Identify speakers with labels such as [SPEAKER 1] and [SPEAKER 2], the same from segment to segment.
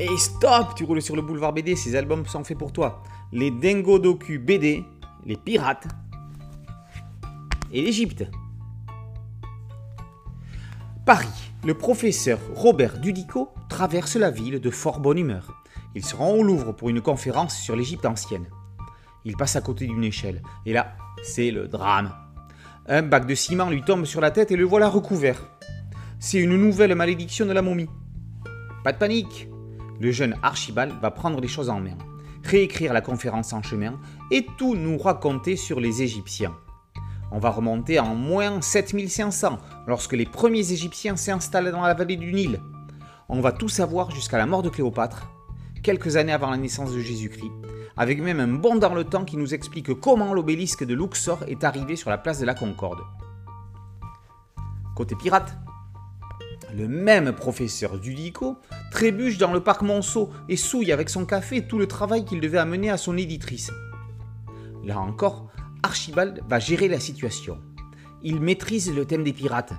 [SPEAKER 1] Et stop, tu roules sur le boulevard BD, ces albums sont faits pour toi. Les Dingo Doku BD, les pirates et l'Égypte. Paris, le professeur Robert Dudico traverse la ville de fort bonne humeur. Il se rend au Louvre pour une conférence sur l'Égypte ancienne. Il passe à côté d'une échelle, et là, c'est le drame. Un bac de ciment lui tombe sur la tête et le voilà recouvert. C'est une nouvelle malédiction de la momie. Pas de panique, le jeune Archibald va prendre les choses en main, réécrire la conférence en chemin et tout nous raconter sur les Égyptiens. On va remonter en moins 7500, lorsque les premiers Égyptiens s'installent dans la vallée du Nil. On va tout savoir jusqu'à la mort de Cléopâtre, quelques années avant la naissance de Jésus-Christ, avec même un bond dans le temps qui nous explique comment l'obélisque de Luxor est arrivé sur la place de la Concorde. Côté pirate, le même professeur Dudico trébuche dans le parc Monceau et souille avec son café tout le travail qu'il devait amener à son éditrice. Là encore, Archibald va gérer la situation. Il maîtrise le thème des pirates,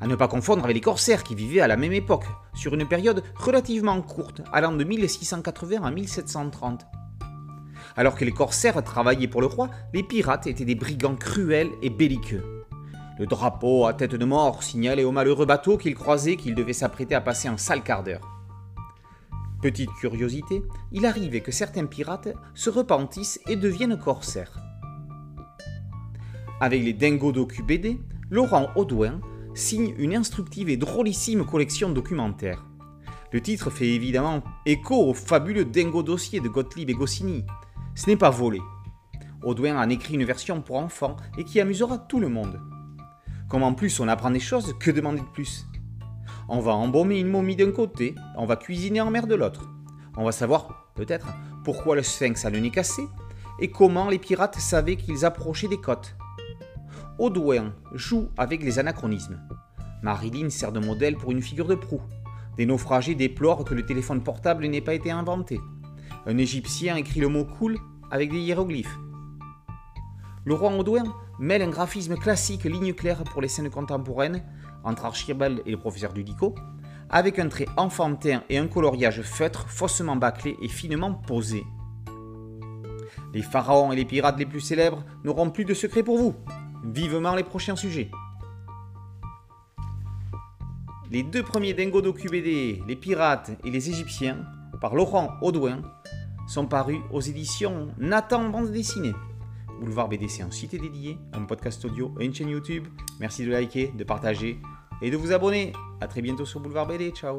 [SPEAKER 1] à ne pas confondre avec les corsaires qui vivaient à la même époque, sur une période relativement courte, allant de 1680 à 1730. Alors que les corsaires travaillaient pour le roi, les pirates étaient des brigands cruels et belliqueux. Le drapeau à tête de mort signalait au malheureux bateau qu'il croisait qu'il devait s'apprêter à passer un sale quart d'heure. Petite curiosité, il arrivait que certains pirates se repentissent et deviennent corsaires. Avec les Dingo Docu BD, Laurent Audouin signe une instructive et drôlissime collection documentaire. Le titre fait évidemment écho au fabuleux Dingo Dossier de Gottlieb et Goscinny. Ce n'est pas volé. Audouin en écrit une version pour enfants et qui amusera tout le monde. Comme en plus on apprend des choses, que demander de plus? On va embaumer une momie d'un côté, on va cuisiner en mer de l'autre. On va savoir, peut-être, pourquoi le sphinx a le nez cassé et comment les pirates savaient qu'ils approchaient des côtes. Audouin joue avec les anachronismes. Marilyn sert de modèle pour une figure de proue. Des naufragés déplorent que le téléphone portable n'ait pas été inventé. Un Égyptien écrit le mot cool avec des hiéroglyphes. Laurent Audouin mêle un graphisme classique ligne claire pour les scènes contemporaines entre Archibald et le professeur Dudico, avec un trait enfantin et un coloriage feutre faussement bâclé et finement posé. Les pharaons et les pirates les plus célèbres n'auront plus de secrets pour vous. Vivement les prochains sujets. Les deux premiers Dingo BD, Les Pirates et les Égyptiens, par Laurent Audouin, sont parus aux éditions Nathan Bande Dessinée. Boulevard BD, c'est un site dédié, un podcast audio une chaîne YouTube. Merci de liker, de partager et de vous abonner. A très bientôt sur Boulevard BD. Ciao